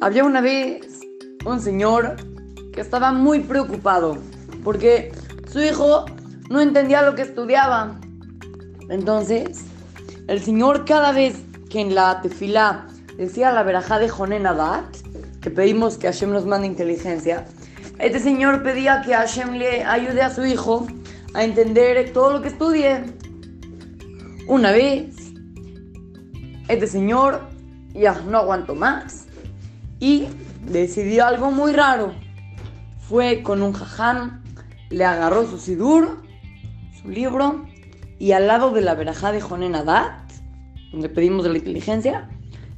Había una vez un señor que estaba muy preocupado porque su hijo no entendía lo que estudiaba. Entonces, el señor cada vez que en la tefila decía la verajá de Jonenadat, que pedimos que Hashem nos mande inteligencia, este señor pedía que Hashem le ayude a su hijo a entender todo lo que estudie. Una vez, este señor ya no aguantó más y decidió algo muy raro. Fue con un jajam, le agarró su sidur, su libro, y al lado de la verajá de Jonen Adat, donde pedimos la inteligencia,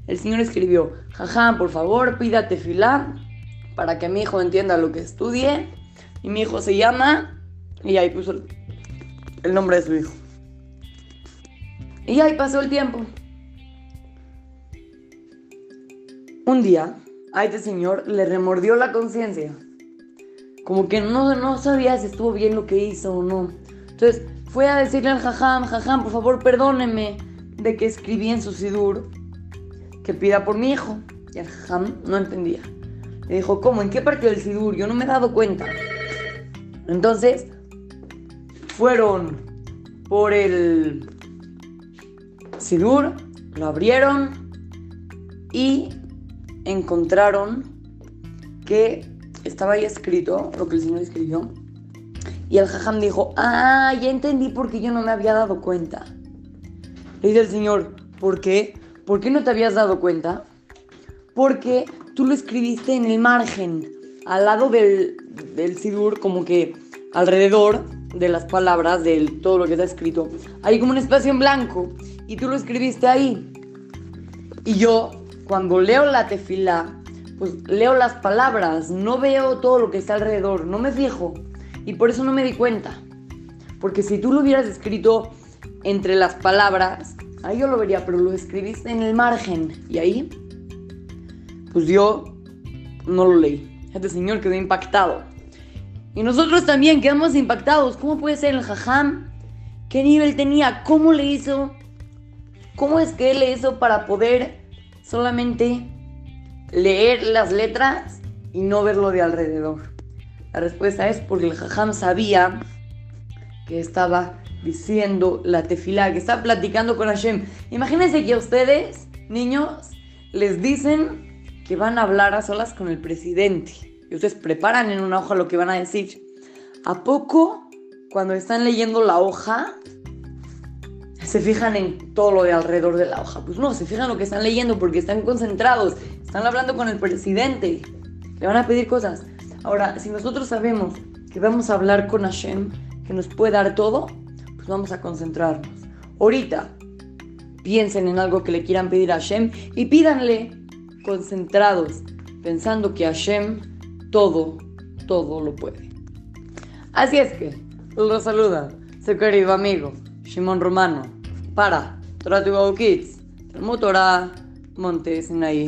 el señor escribió, jajam, por favor, pídate filá para que mi hijo entienda lo que estudie. Y mi hijo se llama, y ahí puso el nombre de su hijo. Y ahí pasó el tiempo. Un día, a este señor le remordió la conciencia. Como que no, no sabía si estuvo bien lo que hizo o no. Entonces fue a decirle al jajam, jajam, por favor perdóneme de que escribí en su sidur que pida por mi hijo. Y el jajam no entendía. Le dijo, ¿cómo? ¿En qué parte del sidur? Yo no me he dado cuenta. Entonces, fueron por el sidur, lo abrieron y encontraron que estaba ahí escrito lo que el Señor escribió. Y el jajam dijo, ah, ya entendí por qué yo no me había dado cuenta. Le dice el Señor, ¿por qué? ¿Por qué no te habías dado cuenta? Porque tú lo escribiste en el margen, al lado del, del sidur, como que alrededor de las palabras, de todo lo que está escrito. Hay como un espacio en blanco y tú lo escribiste ahí. Y yo cuando leo la tefila, pues leo las palabras, no veo todo lo que está alrededor, no me fijo. Y por eso no me di cuenta. Porque si tú lo hubieras escrito entre las palabras, ahí yo lo vería, pero lo escribiste en el margen. Y ahí, pues yo no lo leí. Este señor quedó impactado. Y nosotros también quedamos impactados. ¿Cómo puede ser el jajam? ¿Qué nivel tenía? ¿Cómo le hizo? ¿Cómo es que él le hizo para poder solamente leer las letras y no verlo de alrededor. La respuesta es porque el jajam sabía que estaba diciendo la tefilá, que estaba platicando con Hashem. Imagínense que a ustedes, niños, les dicen que van a hablar a solas con el presidente. Y ustedes preparan en una hoja lo que van a decir. ¿A poco, cuando están leyendo la hoja, se fijan en todo lo de alrededor de la hoja. Pues no, se fijan en lo que están leyendo porque están concentrados, están hablando con el presidente, le van a pedir cosas. Ahora, si nosotros sabemos que vamos a hablar con Hashem, que nos puede dar todo, pues vamos a concentrarnos. Ahorita, piensen en algo que le quieran pedir a Hashem y pídanle concentrados, pensando que Hashem todo, todo lo puede. Así es que, los saluda su querido amigo, Shimon Romano पाडा तुला तू अवकीच मग तोडा म्हणतेस नाही